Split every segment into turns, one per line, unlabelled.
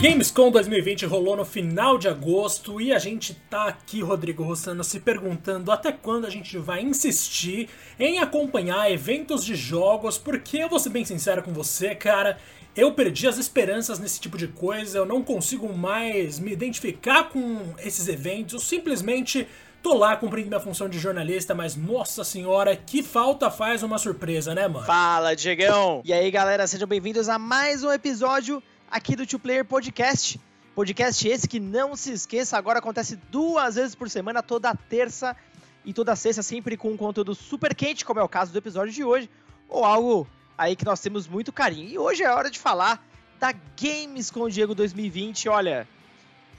Gamescom 2020 rolou no final de agosto e a gente tá aqui, Rodrigo Rossano, se perguntando até quando a gente vai insistir em acompanhar eventos de jogos, porque eu vou ser bem sincero com você, cara, eu perdi as esperanças nesse tipo de coisa, eu não consigo mais me identificar com esses eventos, eu simplesmente tô lá cumprindo minha função de jornalista, mas nossa senhora, que falta faz uma surpresa, né, mano?
Fala, Diegão! E aí, galera, sejam bem-vindos a mais um episódio aqui do Two Player Podcast. Podcast esse que não se esqueça, agora acontece duas vezes por semana, toda terça e toda sexta, sempre com um conteúdo super quente, como é o caso do episódio de hoje, ou algo aí que nós temos muito carinho. E hoje é hora de falar da Games com o Diego 2020. Olha,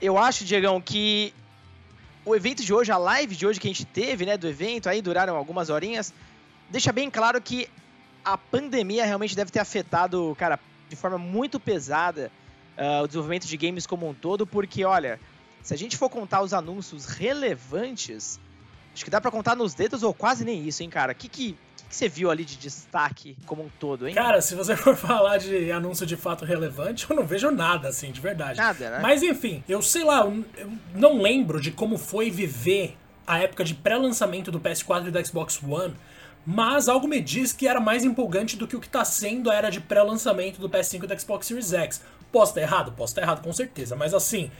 eu acho, Diegão, que o evento de hoje, a live de hoje que a gente teve, né, do evento, aí duraram algumas horinhas, deixa bem claro que a pandemia realmente deve ter afetado, cara, de forma muito pesada uh, o desenvolvimento de games como um todo, porque, olha, se a gente for contar os anúncios relevantes, acho que dá para contar nos dedos ou quase nem isso, hein, cara? O que, que, que você viu ali de destaque como um todo, hein?
Cara, se você for falar de anúncio de fato relevante, eu não vejo nada, assim, de verdade.
Nada, né?
Mas enfim, eu sei lá, eu não lembro de como foi viver a época de pré-lançamento do PS4 e do Xbox One mas algo me diz que era mais empolgante do que o que está sendo a era de pré-lançamento do PS5 e do Xbox Series X. Posso estar errado? Posso estar errado, com certeza, mas assim,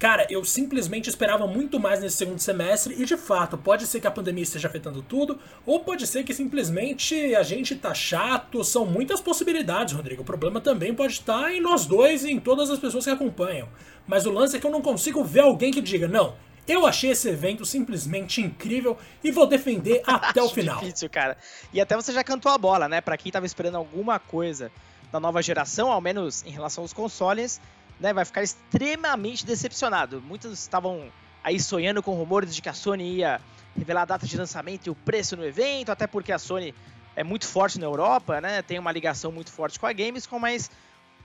Cara, eu simplesmente esperava muito mais nesse segundo semestre e de fato, pode ser que a pandemia esteja afetando tudo, ou pode ser que simplesmente a gente tá chato, são muitas possibilidades, Rodrigo. O problema também pode estar em nós dois e em todas as pessoas que acompanham. Mas o lance é que eu não consigo ver alguém que diga, não, eu achei esse evento simplesmente incrível e vou defender até o final.
Difícil, cara. E até você já cantou a bola, né? Para quem tava esperando alguma coisa da nova geração, ao menos em relação aos consoles, né, vai ficar extremamente decepcionado. Muitos estavam aí sonhando com rumores de que a Sony ia revelar a data de lançamento e o preço no evento, até porque a Sony é muito forte na Europa, né? Tem uma ligação muito forte com a Gamescom, mas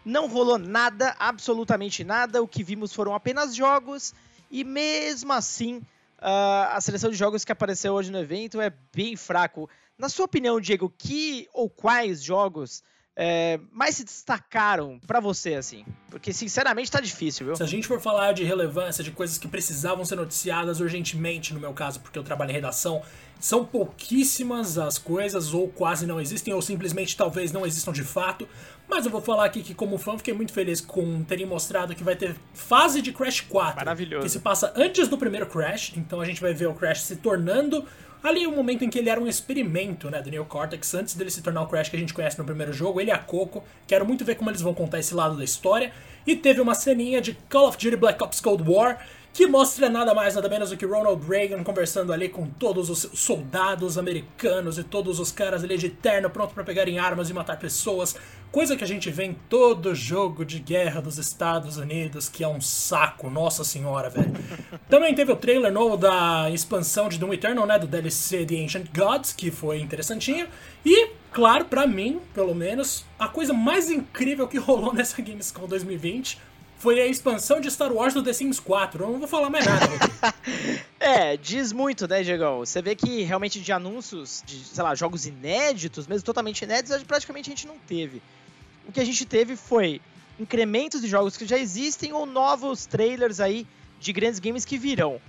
não rolou nada, absolutamente nada. O que vimos foram apenas jogos e mesmo assim, uh, a seleção de jogos que apareceu hoje no evento é bem fraco. Na sua opinião, Diego, que ou quais jogos é, mais se destacaram para você, assim? Porque, sinceramente, tá difícil, viu?
Se a gente for falar de relevância, de coisas que precisavam ser noticiadas urgentemente, no meu caso, porque eu trabalho em redação, são pouquíssimas as coisas, ou quase não existem, ou simplesmente talvez não existam de fato. Mas eu vou falar aqui que, como fã, fiquei muito feliz com terem mostrado que vai ter fase de Crash 4.
Maravilhoso.
Que se passa antes do primeiro Crash, então a gente vai ver o Crash se tornando Ali o um momento em que ele era um experimento, né, do Neo Cortex, antes dele se tornar o Crash que a gente conhece no primeiro jogo, ele e a Coco. Quero muito ver como eles vão contar esse lado da história. E teve uma ceninha de Call of Duty Black Ops Cold War, que mostra nada mais, nada menos do que Ronald Reagan conversando ali com todos os soldados americanos e todos os caras ali de terno pronto para pegarem armas e matar pessoas, coisa que a gente vê em todo jogo de guerra dos Estados Unidos, que é um saco, nossa senhora, velho. Também teve o trailer novo da expansão de Doom Eternal, né, do DLC The Ancient Gods, que foi interessantinho, e claro, para mim, pelo menos, a coisa mais incrível que rolou nessa Gamescom 2020 foi a expansão de Star Wars do The Sims 4. Eu não vou falar mais nada.
é, diz muito, né, Diego? Você vê que realmente de anúncios, de, sei lá, jogos inéditos, mesmo totalmente inéditos, praticamente a gente não teve. O que a gente teve foi incrementos de jogos que já existem ou novos trailers aí de grandes games que virão.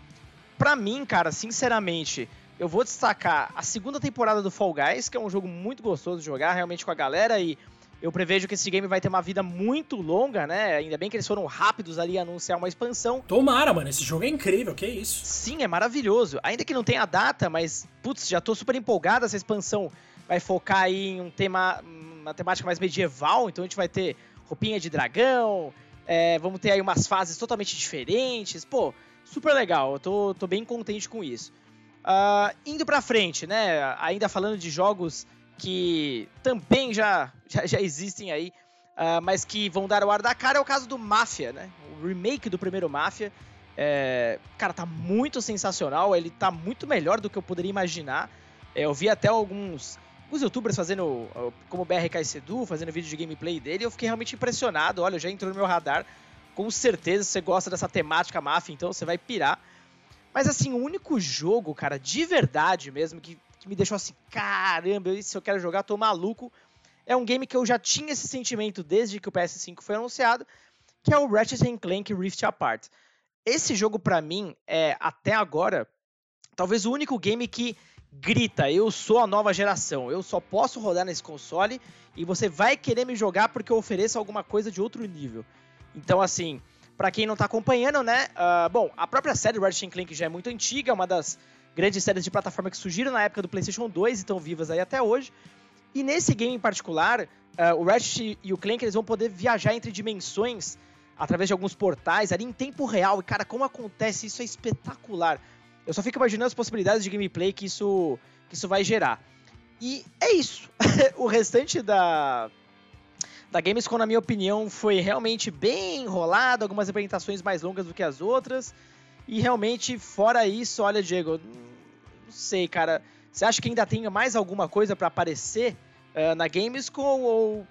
Pra mim, cara, sinceramente, eu vou destacar a segunda temporada do Fall Guys, que é um jogo muito gostoso de jogar, realmente com a galera e eu prevejo que esse game vai ter uma vida muito longa, né? Ainda bem que eles foram rápidos ali a anunciar uma expansão.
Tomara, mano. Esse jogo é incrível, que isso.
Sim, é maravilhoso. Ainda que não tenha data, mas, putz, já tô super empolgado. Essa expansão vai focar aí em um tema, uma temática mais medieval. Então a gente vai ter roupinha de dragão, é, vamos ter aí umas fases totalmente diferentes. Pô, super legal. Eu tô, tô bem contente com isso. Uh, indo pra frente, né? Ainda falando de jogos que também já, já, já existem aí, uh, mas que vão dar o ar da cara, é o caso do Máfia, né? O remake do primeiro Máfia. É, cara, tá muito sensacional, ele tá muito melhor do que eu poderia imaginar. É, eu vi até alguns, alguns youtubers fazendo, como o BRK Sedu, fazendo vídeo de gameplay dele, e eu fiquei realmente impressionado. Olha, já entrou no meu radar. Com certeza você gosta dessa temática máfia, então você vai pirar. Mas assim, o único jogo, cara, de verdade mesmo, que que me deixou assim, caramba, se eu quero jogar, tô maluco. É um game que eu já tinha esse sentimento desde que o PS5 foi anunciado, que é o Ratchet Clank Rift Apart. Esse jogo, para mim, é até agora talvez o único game que grita: eu sou a nova geração, eu só posso rodar nesse console e você vai querer me jogar porque eu ofereço alguma coisa de outro nível. Então, assim, para quem não tá acompanhando, né? Uh, bom, a própria série Ratchet Clank já é muito antiga, é uma das grandes séries de plataforma que surgiram na época do PlayStation 2 e estão vivas aí até hoje. E nesse game em particular, uh, o Ratchet e o Clank eles vão poder viajar entre dimensões através de alguns portais ali em tempo real. E cara, como acontece isso é espetacular. Eu só fico imaginando as possibilidades de gameplay que isso, que isso vai gerar. E é isso. o restante da, da Gamescom, na minha opinião, foi realmente bem enrolado, algumas apresentações mais longas do que as outras. E realmente, fora isso, olha, Diego, não sei, cara. Você acha que ainda tem mais alguma coisa para aparecer uh, na Gamescom ou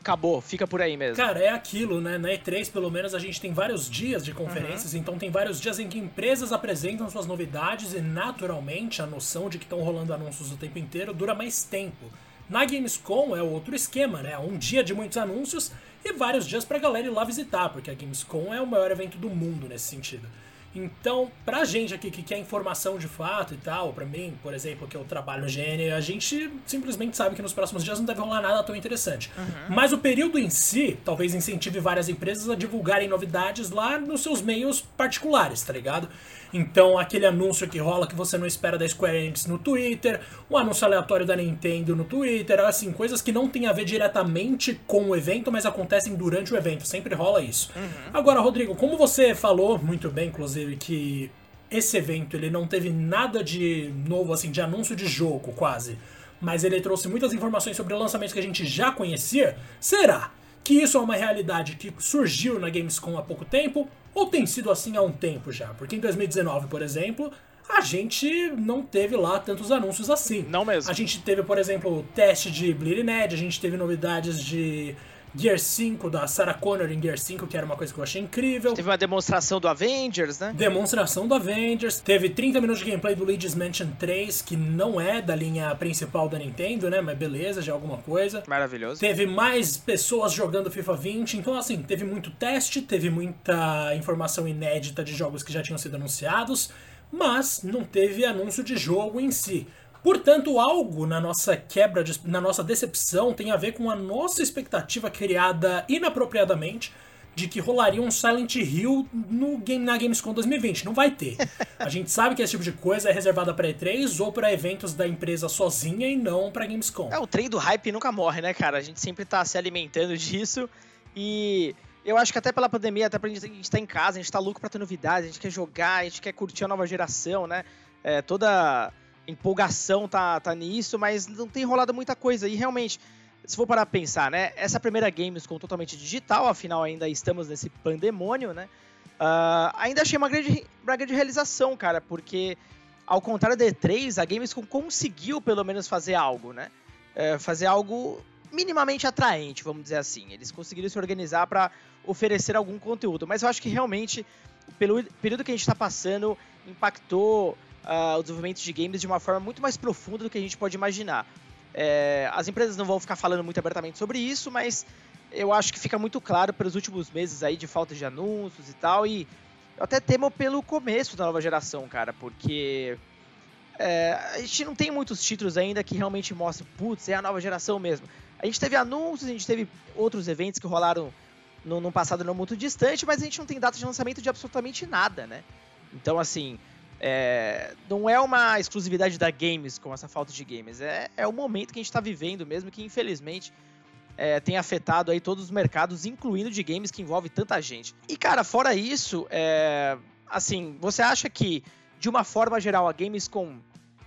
acabou, fica por aí mesmo.
Cara, é aquilo, né? Na E3, pelo menos, a gente tem vários dias de conferências, uhum. então tem vários dias em que empresas apresentam suas novidades e, naturalmente, a noção de que estão rolando anúncios o tempo inteiro dura mais tempo. Na Gamescom é outro esquema, né? Um dia de muitos anúncios e vários dias pra galera ir lá visitar, porque a Gamescom é o maior evento do mundo nesse sentido. Então, pra gente aqui que quer informação de fato e tal, pra mim, por exemplo, que eu trabalho no GN, a gente simplesmente sabe que nos próximos dias não deve rolar nada tão interessante. Uhum. Mas o período em si, talvez incentive várias empresas a divulgarem novidades lá nos seus meios particulares, tá ligado? Então, aquele anúncio que rola que você não espera da Square Enix no Twitter, um anúncio aleatório da Nintendo no Twitter, assim, coisas que não tem a ver diretamente com o evento, mas acontecem durante o evento. Sempre rola isso. Uhum. Agora, Rodrigo, como você falou muito bem, inclusive, que esse evento ele não teve nada de novo, assim, de anúncio de jogo, quase. Mas ele trouxe muitas informações sobre lançamentos que a gente já conhecia. Será que isso é uma realidade que surgiu na Gamescom há pouco tempo? Ou tem sido assim há um tempo já? Porque em 2019, por exemplo, a gente não teve lá tantos anúncios assim.
Não mesmo.
A gente teve, por exemplo, o teste de Bleeding Edge, a gente teve novidades de Gear 5, da Sarah Connor em Gear 5, que era uma coisa que eu achei incrível.
Teve uma demonstração do Avengers, né?
Demonstração do Avengers. Teve 30 minutos de gameplay do Luigi's Mansion 3, que não é da linha principal da Nintendo, né? Mas beleza, já é alguma coisa.
Maravilhoso.
Teve mais pessoas jogando FIFA 20. Então, assim, teve muito teste, teve muita informação inédita de jogos que já tinham sido anunciados, mas não teve anúncio de jogo em si. Portanto, algo na nossa quebra, de, na nossa decepção, tem a ver com a nossa expectativa criada inapropriadamente de que rolaria um Silent Hill no game, na Gamescom 2020. Não vai ter. A gente sabe que esse tipo de coisa é reservada para E3 ou para eventos da empresa sozinha e não para Gamescom.
É, o trem do hype nunca morre, né, cara? A gente sempre tá se alimentando disso e eu acho que até pela pandemia, até pra gente, gente tá em casa, a gente tá louco pra ter novidades, a gente quer jogar, a gente quer curtir a nova geração, né? É, toda empolgação tá, tá nisso, mas não tem rolado muita coisa. E realmente, se for parar pra pensar, né? Essa primeira Gamescom totalmente digital, afinal ainda estamos nesse pandemônio, né? Uh, ainda achei uma grande, uma grande realização, cara, porque ao contrário da E3, a Gamescom conseguiu pelo menos fazer algo, né? Uh, fazer algo minimamente atraente, vamos dizer assim. Eles conseguiram se organizar para oferecer algum conteúdo, mas eu acho que realmente, pelo período que a gente está passando, impactou uh, o desenvolvimento de games de uma forma muito mais profunda do que a gente pode imaginar. É, as empresas não vão ficar falando muito abertamente sobre isso, mas eu acho que fica muito claro pelos últimos meses aí de falta de anúncios e tal, e eu até temo pelo começo da nova geração, cara, porque é, a gente não tem muitos títulos ainda que realmente mostram, putz, é a nova geração mesmo. A gente teve anúncios, a gente teve outros eventos que rolaram no passado não muito distante, mas a gente não tem data de lançamento de absolutamente nada, né? Então, assim, é, não é uma exclusividade da games com essa falta de games. É, é o momento que a gente está vivendo mesmo, que infelizmente é, tem afetado aí todos os mercados, incluindo de games que envolve tanta gente. E cara, fora isso, é, assim, você acha que de uma forma geral a games com,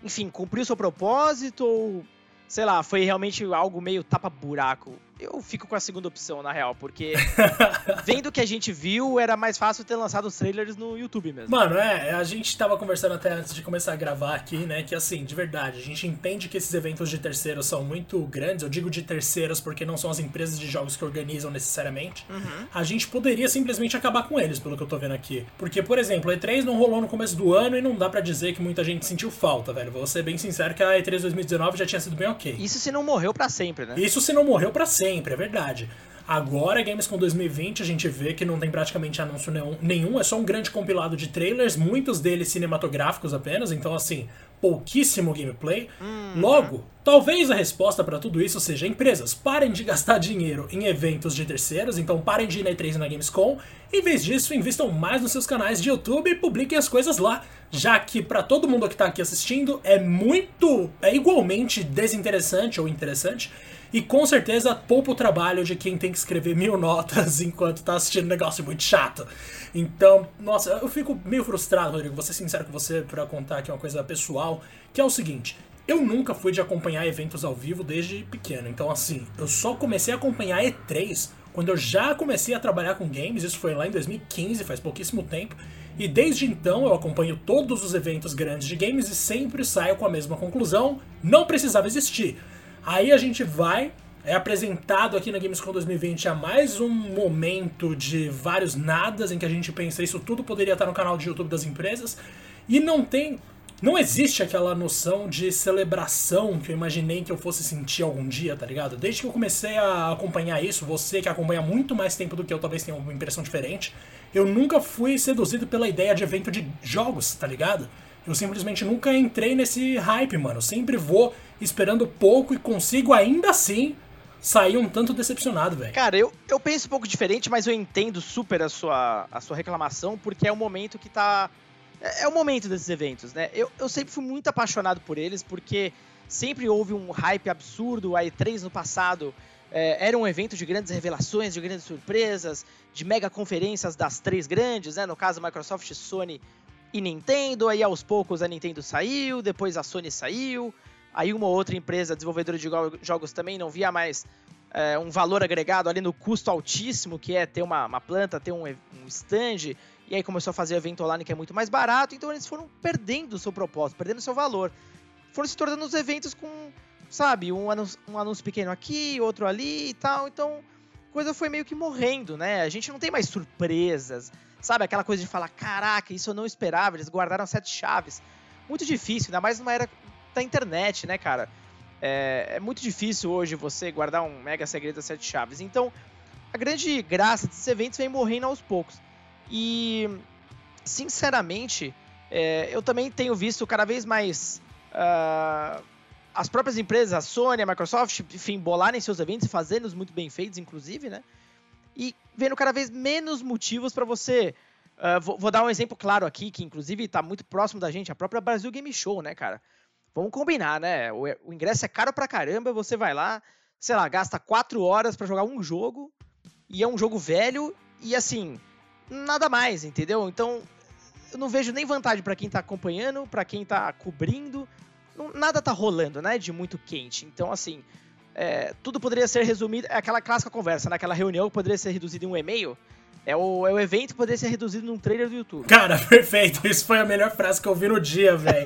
enfim, cumpriu seu propósito ou sei lá, foi realmente algo meio tapa-buraco. Eu fico com a segunda opção, na real, porque vendo o que a gente viu, era mais fácil ter lançado os trailers no YouTube mesmo.
Mano, é, a gente tava conversando até antes de começar a gravar aqui, né, que assim, de verdade, a gente entende que esses eventos de terceiros são muito grandes, eu digo de terceiros porque não são as empresas de jogos que organizam necessariamente. Uhum. A gente poderia simplesmente acabar com eles, pelo que eu tô vendo aqui. Porque, por exemplo, a E3 não rolou no começo do ano e não dá para dizer que muita gente sentiu falta, velho. Vou ser bem sincero que a E3 2019 já tinha sido bem ok.
Isso se não morreu para sempre, né?
Isso se não morreu para sempre, é verdade. Agora, Gamescom 2020, a gente vê que não tem praticamente anúncio nenhum, é só um grande compilado de trailers, muitos deles cinematográficos apenas, então assim, pouquíssimo gameplay. Uhum. Logo, talvez a resposta para tudo isso seja empresas parem de gastar dinheiro em eventos de terceiros, então parem de ir na E3 e na Gamescom, em vez disso, investam mais nos seus canais de YouTube e publiquem as coisas lá, já que para todo mundo que está aqui assistindo é muito, é igualmente desinteressante ou interessante e com certeza poupa o trabalho de quem tem que escrever mil notas enquanto tá assistindo um negócio muito chato. Então, nossa, eu fico meio frustrado, Rodrigo, vou ser sincero com você para contar aqui uma coisa pessoal, que é o seguinte. Eu nunca fui de acompanhar eventos ao vivo desde pequeno, então assim, eu só comecei a acompanhar E3 quando eu já comecei a trabalhar com games, isso foi lá em 2015, faz pouquíssimo tempo, e desde então eu acompanho todos os eventos grandes de games e sempre saio com a mesma conclusão: não precisava existir. Aí a gente vai, é apresentado aqui na Gamescom 2020 a mais um momento de vários nadas em que a gente pensa isso tudo poderia estar no canal de YouTube das empresas e não tem não existe aquela noção de celebração que eu imaginei que eu fosse sentir algum dia, tá ligado? Desde que eu comecei a acompanhar isso, você que acompanha muito mais tempo do que eu, talvez tenha uma impressão diferente, eu nunca fui seduzido pela ideia de evento de jogos, tá ligado? Eu simplesmente nunca entrei nesse hype, mano. Eu sempre vou esperando pouco e consigo ainda assim sair um tanto decepcionado, velho.
Cara, eu, eu penso um pouco diferente, mas eu entendo super a sua, a sua reclamação, porque é o momento que tá. É, é o momento desses eventos, né? Eu, eu sempre fui muito apaixonado por eles, porque sempre houve um hype absurdo. A E3 no passado é, era um evento de grandes revelações, de grandes surpresas, de mega conferências das três grandes, né? No caso, Microsoft, Sony e Nintendo. Aí aos poucos a Nintendo saiu, depois a Sony saiu. Aí uma outra empresa desenvolvedora de jogos também não via mais é, um valor agregado ali no custo altíssimo, que é ter uma, uma planta, ter um, um stand, e aí começou a fazer evento online que é muito mais barato, então eles foram perdendo o seu propósito, perdendo o seu valor. Foram se tornando os eventos com, sabe, um anúncio, um anúncio pequeno aqui, outro ali e tal, então a coisa foi meio que morrendo, né? A gente não tem mais surpresas, sabe? Aquela coisa de falar, caraca, isso eu não esperava, eles guardaram sete chaves. Muito difícil, ainda mais numa era da internet, né, cara? É, é, muito difícil hoje você guardar um mega segredo a sete chaves. Então, a grande graça desses eventos vem morrendo aos poucos. E, sinceramente, é, eu também tenho visto cada vez mais uh, as próprias empresas, a Sony, a Microsoft, enfim, bolarem seus eventos e fazendo-os muito bem feitos, inclusive, né? E vendo cada vez menos motivos para você. Uh, vou, vou, dar um exemplo claro aqui, que inclusive está muito próximo da gente, a própria Brasil Game Show, né, cara? Vamos combinar, né? O, o ingresso é caro pra caramba, você vai lá, sei lá, gasta quatro horas para jogar um jogo, e é um jogo velho, e assim, nada mais, entendeu? Então, eu não vejo nem vantagem para quem tá acompanhando, para quem tá cobrindo, não, nada tá rolando, né, de muito quente. Então, assim, é, tudo poderia ser resumido, é aquela clássica conversa, naquela né? reunião poderia ser reduzido em um e-mail, é o, é o evento que poderia ser reduzido num trailer do YouTube.
Cara, perfeito. Isso foi a melhor frase que eu vi no dia, velho.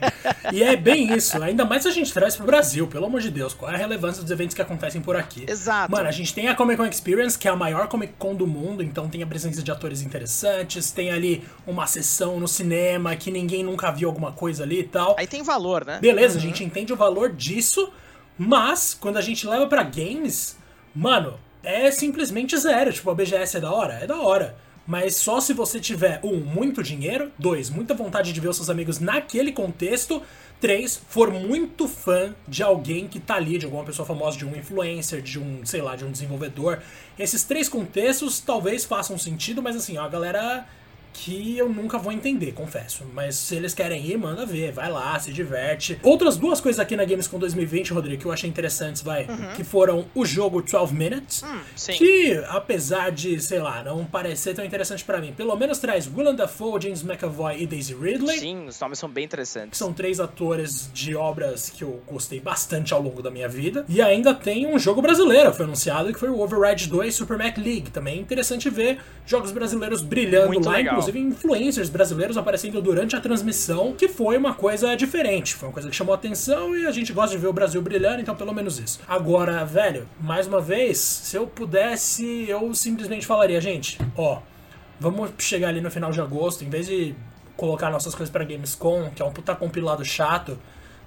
e é bem isso. Ainda mais se a gente traz pro Brasil, pelo amor de Deus. Qual é a relevância dos eventos que acontecem por aqui?
Exato.
Mano, a gente tem a Comic Con Experience, que é a maior Comic Con do mundo, então tem a presença de atores interessantes, tem ali uma sessão no cinema que ninguém nunca viu alguma coisa ali e tal.
Aí tem valor, né?
Beleza, uhum. a gente entende o valor disso, mas quando a gente leva para games, mano, é simplesmente zero. Tipo, a BGS é da hora? É da hora. Mas só se você tiver, um, muito dinheiro, dois, muita vontade de ver os seus amigos naquele contexto, três, for muito fã de alguém que tá ali, de alguma pessoa famosa, de um influencer, de um, sei lá, de um desenvolvedor. Esses três contextos talvez façam sentido, mas assim, ó, a galera que eu nunca vou entender, confesso. Mas se eles querem ir, manda ver, vai lá, se diverte. Outras duas coisas aqui na Gamescom 2020, Rodrigo, que eu achei interessantes, vai, uhum. que foram o jogo 12 Minutes, hum, que apesar de, sei lá, não parecer tão interessante para mim, pelo menos traz Willem Dafoe, James McAvoy e Daisy Ridley.
Sim, os nomes são bem interessantes.
São três atores de obras que eu gostei bastante ao longo da minha vida. E ainda tem um jogo brasileiro, foi anunciado, que foi o Override 2 Super Mac League. Também é interessante ver jogos brasileiros brilhando Muito lá, legal inclusive influencers brasileiros aparecendo durante a transmissão, que foi uma coisa diferente, foi uma coisa que chamou atenção e a gente gosta de ver o Brasil brilhando, então pelo menos isso. Agora, velho, mais uma vez, se eu pudesse, eu simplesmente falaria, gente, ó, vamos chegar ali no final de agosto, em vez de colocar nossas coisas para Gamescom, que é um puta compilado chato,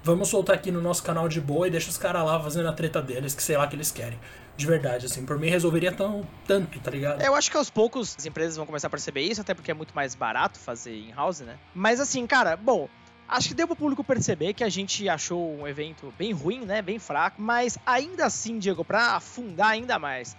vamos soltar aqui no nosso canal de boa e deixa os caras lá fazendo a treta deles, que sei lá que eles querem. De verdade, assim, por mim resolveria tão, tanto, tá ligado?
Eu acho que aos poucos as empresas vão começar a perceber isso, até porque é muito mais barato fazer in-house, né? Mas assim, cara, bom, Acho que deu pro público perceber que a gente achou um evento bem ruim, né? Bem fraco. Mas ainda assim, Diego, pra afundar ainda mais,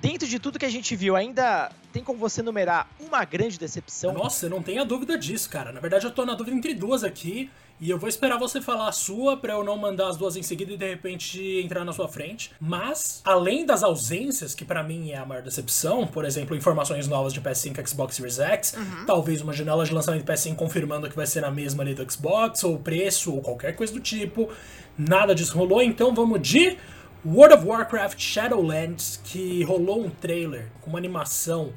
dentro de tudo que a gente viu, ainda tem como você numerar uma grande decepção?
Nossa, eu não tenho a dúvida disso, cara. Na verdade, eu tô na dúvida entre duas aqui. E eu vou esperar você falar a sua para eu não mandar as duas em seguida e de repente entrar na sua frente. Mas, além das ausências, que para mim é a maior decepção, por exemplo, informações novas de PS5 e Xbox Series X, uhum. talvez uma janela de lançamento de PS5 confirmando que vai ser na mesma ali do Xbox, ou preço, ou qualquer coisa do tipo. Nada disso rolou, então vamos de World of Warcraft Shadowlands, que rolou um trailer com uma animação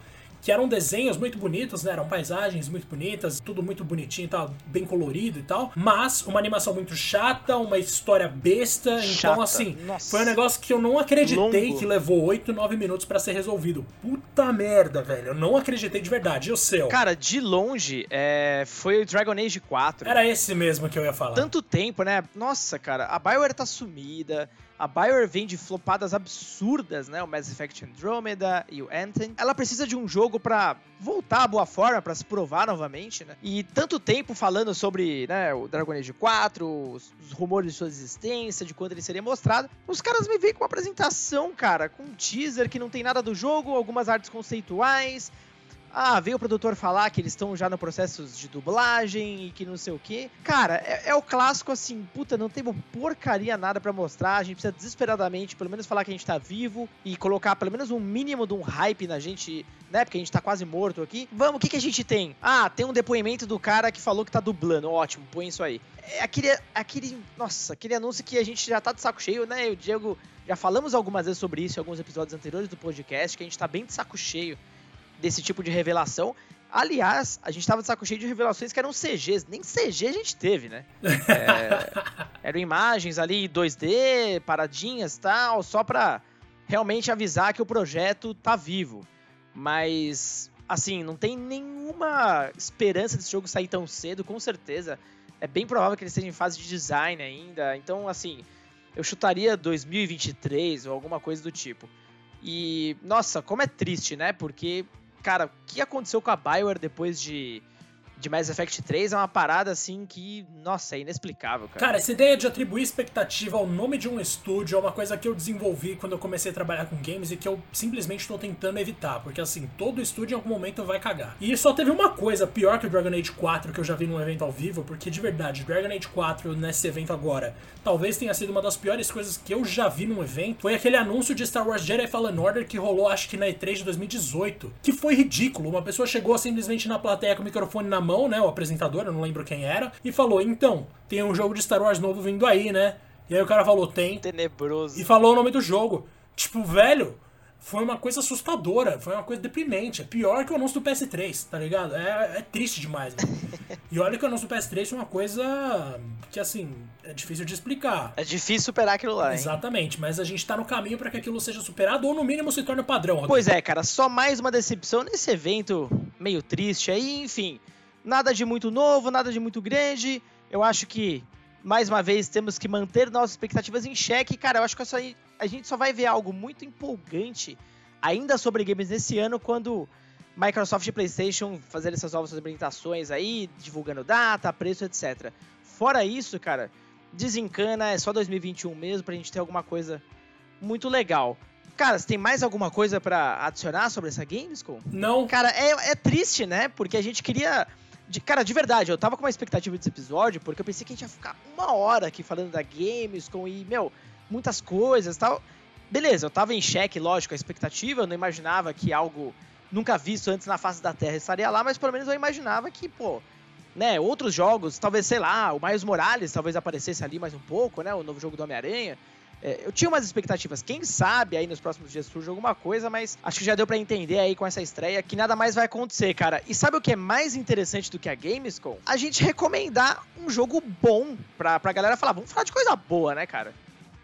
que eram desenhos muito bonitos, né? Eram paisagens muito bonitas, tudo muito bonitinho e tal, bem colorido e tal. Mas uma animação muito chata, uma história besta. Então, chata. Então, assim, Nossa. foi um negócio que eu não acreditei Longo. que levou 8, 9 minutos para ser resolvido. Puta merda, velho. Eu não acreditei de verdade. E o seu?
Cara, de longe, é... foi o Dragon Age 4.
Era esse mesmo que eu ia falar.
Tanto tempo, né? Nossa, cara, a Bioware tá sumida. A Bioware vem de flopadas absurdas, né? O Mass Effect Andromeda e o Anthem. Ela precisa de um jogo para voltar à boa forma, para se provar novamente, né? E tanto tempo falando sobre né, o Dragon Age 4, os, os rumores de sua existência, de quando ele seria mostrado. Os caras me veem com uma apresentação, cara, com um teaser que não tem nada do jogo, algumas artes conceituais, ah, veio o produtor falar que eles estão já no processo de dublagem e que não sei o que. Cara, é, é, o clássico assim, puta, não tem porcaria nada para mostrar. A gente precisa desesperadamente, pelo menos, falar que a gente tá vivo e colocar pelo menos um mínimo de um hype na gente, né? Porque a gente tá quase morto aqui. Vamos, o que, que a gente tem? Ah, tem um depoimento do cara que falou que tá dublando. Ótimo, põe isso aí. É aquele, aquele, nossa, aquele anúncio que a gente já tá de saco cheio, né? O Diego, já falamos algumas vezes sobre isso em alguns episódios anteriores do podcast, que a gente tá bem de saco cheio desse tipo de revelação. Aliás, a gente tava de saco cheio de revelações que eram CGs. Nem CG a gente teve, né? É, eram imagens ali 2D, paradinhas tal, só pra realmente avisar que o projeto tá vivo. Mas, assim, não tem nenhuma esperança desse jogo sair tão cedo, com certeza. É bem provável que ele esteja em fase de design ainda. Então, assim, eu chutaria 2023 ou alguma coisa do tipo. E, nossa, como é triste, né? Porque cara, o que aconteceu com a Bioware depois de de Mass Effect 3 é uma parada assim que, nossa, é inexplicável, cara.
Cara, essa ideia de atribuir expectativa ao nome de um estúdio é uma coisa que eu desenvolvi quando eu comecei a trabalhar com games e que eu simplesmente estou tentando evitar, porque assim, todo estúdio em algum momento vai cagar. E só teve uma coisa pior que o Dragon Age 4 que eu já vi num evento ao vivo, porque de verdade, Dragon Age 4 nesse evento agora, talvez tenha sido uma das piores coisas que eu já vi num evento, foi aquele anúncio de Star Wars Jedi Fallen Order que rolou acho que na E3 de 2018, que foi ridículo. Uma pessoa chegou simplesmente na plateia com o microfone na mão, né, o apresentador, eu não lembro quem era, e falou: "Então, tem um jogo de Star Wars novo vindo aí, né?" E aí o cara falou: "Tem".
Tenebroso.
E falou o nome do jogo. Tipo, velho, foi uma coisa assustadora, foi uma coisa deprimente. É pior que o anúncio do PS3, tá ligado? É, é triste demais. e olha que o anúncio do PS3 foi uma coisa que, assim, é difícil de explicar.
É difícil superar aquilo lá, hein?
Exatamente, mas a gente tá no caminho para que aquilo seja superado ou no mínimo se torne padrão. Rodrigo.
Pois é, cara, só mais uma decepção nesse evento meio triste aí, enfim. Nada de muito novo, nada de muito grande. Eu acho que, mais uma vez, temos que manter nossas expectativas em xeque. Cara, eu acho que a gente só vai ver algo muito empolgante ainda sobre games nesse ano quando Microsoft e PlayStation fazerem essas novas apresentações aí, divulgando data, preço, etc. Fora isso, cara, desencana, é só 2021 mesmo pra gente ter alguma coisa muito legal. Cara, você tem mais alguma coisa para adicionar sobre essa Gamescom?
Não.
Cara, é, é triste, né? Porque a gente queria de, cara, de verdade, eu tava com uma expectativa desse episódio, porque eu pensei que a gente ia ficar uma hora aqui falando da Gamescom e, meu, muitas coisas tal. Beleza, eu tava em xeque, lógico, a expectativa, eu não imaginava que algo nunca visto antes na face da Terra estaria lá, mas pelo menos eu imaginava que, pô, né, outros jogos, talvez, sei lá, o Miles Morales talvez aparecesse ali mais um pouco, né, o novo jogo do Homem-Aranha. É, eu tinha umas expectativas, quem sabe aí nos próximos dias surge alguma coisa, mas acho que já deu para entender aí com essa estreia que nada mais vai acontecer, cara. E sabe o que é mais interessante do que a Gamescom? A gente recomendar um jogo bom pra, pra galera falar, vamos falar de coisa boa, né, cara?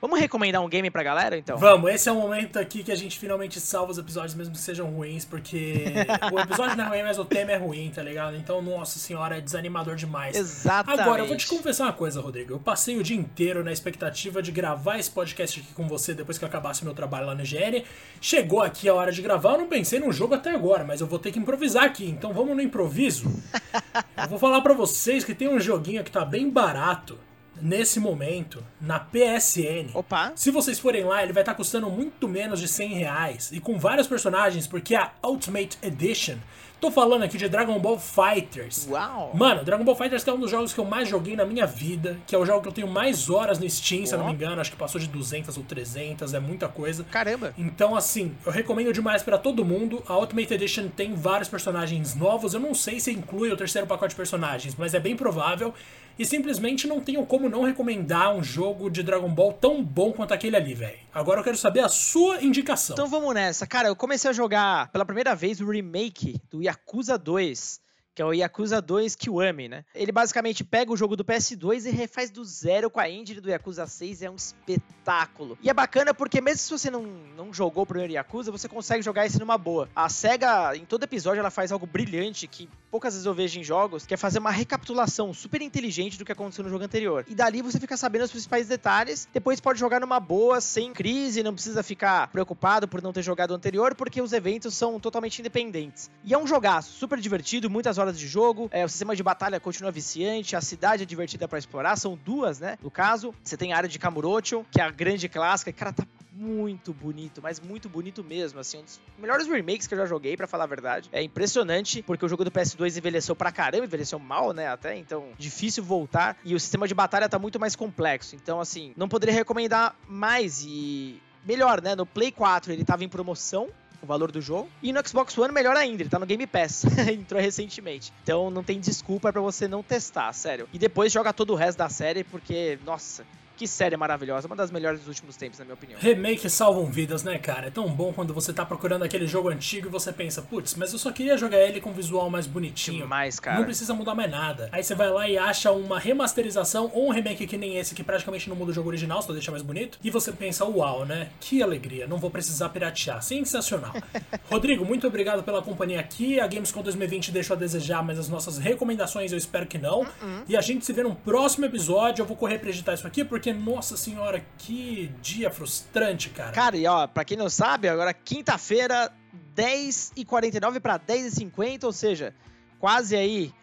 Vamos recomendar um game pra galera, então?
Vamos, esse é o momento aqui que a gente finalmente salva os episódios, mesmo que sejam ruins, porque o episódio não é ruim, mas o tema é ruim, tá ligado? Então, nossa senhora, é desanimador demais.
Exatamente.
Agora, eu vou te confessar uma coisa, Rodrigo. Eu passei o dia inteiro na expectativa de gravar esse podcast aqui com você depois que eu acabasse meu trabalho lá no IGN. Chegou aqui a hora de gravar, eu não pensei num jogo até agora, mas eu vou ter que improvisar aqui. Então, vamos no improviso. eu vou falar para vocês que tem um joguinho que tá bem barato nesse momento na PSN.
Opa!
Se vocês forem lá, ele vai estar custando muito menos de 100 reais e com vários personagens, porque a Ultimate Edition. Tô falando aqui de Dragon Ball Fighters.
Uau!
Mano, Dragon Ball Fighters é um dos jogos que eu mais joguei na minha vida, que é o jogo que eu tenho mais horas no Steam, se eu não me engano, acho que passou de 200 ou 300, é muita coisa.
Caramba!
Então, assim, eu recomendo demais para todo mundo. A Ultimate Edition tem vários personagens novos. Eu não sei se inclui o terceiro pacote de personagens, mas é bem provável. E simplesmente não tenho como não recomendar um jogo de Dragon Ball tão bom quanto aquele ali, velho. Agora eu quero saber a sua indicação.
Então vamos nessa. Cara, eu comecei a jogar pela primeira vez o remake do Yakuza 2 que é o Yakuza 2 Kiwami, né? Ele basicamente pega o jogo do PS2 e refaz do zero com a engine do Yakuza 6, é um espetáculo. E é bacana porque mesmo se você não, não jogou o primeiro Yakuza, você consegue jogar esse numa boa. A SEGA, em todo episódio, ela faz algo brilhante que poucas vezes eu vejo em jogos, que é fazer uma recapitulação super inteligente do que aconteceu no jogo anterior. E dali você fica sabendo os principais detalhes, depois pode jogar numa boa, sem crise, não precisa ficar preocupado por não ter jogado o anterior, porque os eventos são totalmente independentes. E é um jogaço super divertido, muitas horas horas de jogo, é, o sistema de batalha continua viciante, a cidade é divertida para explorar, são duas, né? No caso, você tem a área de Kamurocho, que é a grande clássica, cara, tá muito bonito, mas muito bonito mesmo, assim, um dos melhores remakes que eu já joguei, para falar a verdade. É impressionante, porque o jogo do PS2 envelheceu pra caramba, envelheceu mal, né, até, então difícil voltar, e o sistema de batalha tá muito mais complexo, então assim, não poderia recomendar mais. E melhor, né, no Play 4 ele tava em promoção, o valor do jogo. E no Xbox One, melhor ainda, ele tá no Game Pass. Entrou recentemente. Então não tem desculpa para você não testar, sério. E depois joga todo o resto da série, porque, nossa, que série maravilhosa, uma das melhores dos últimos tempos, na minha opinião.
Remake salvam vidas, né, cara? É tão bom quando você tá procurando aquele jogo antigo e você pensa, putz, mas eu só queria jogar ele com visual mais bonitinho.
Mais, cara.
Não precisa mudar mais nada. Aí você vai lá e acha uma remasterização ou um remake que nem esse, que praticamente não muda o jogo original, só deixa mais bonito. E você pensa, uau, né? Que alegria, não vou precisar piratear. Sensacional. Rodrigo, muito obrigado pela companhia aqui. A Gamescom 2020 deixou a desejar, mas as nossas recomendações eu espero que não. Uh -uh. E a gente se vê num próximo episódio. Eu vou correr pra editar isso aqui, porque porque, nossa senhora, que dia frustrante, cara.
Cara, e ó, pra quem não sabe, agora quinta-feira, 10h49 para 10h50, ou seja, quase aí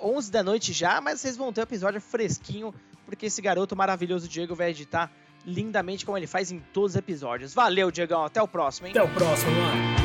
uh, 11 da noite já, mas vocês vão ter um episódio fresquinho, porque esse garoto maravilhoso Diego vai editar lindamente como ele faz em todos os episódios. Valeu, Diegão, até o próximo, hein?
Até o próximo, mano.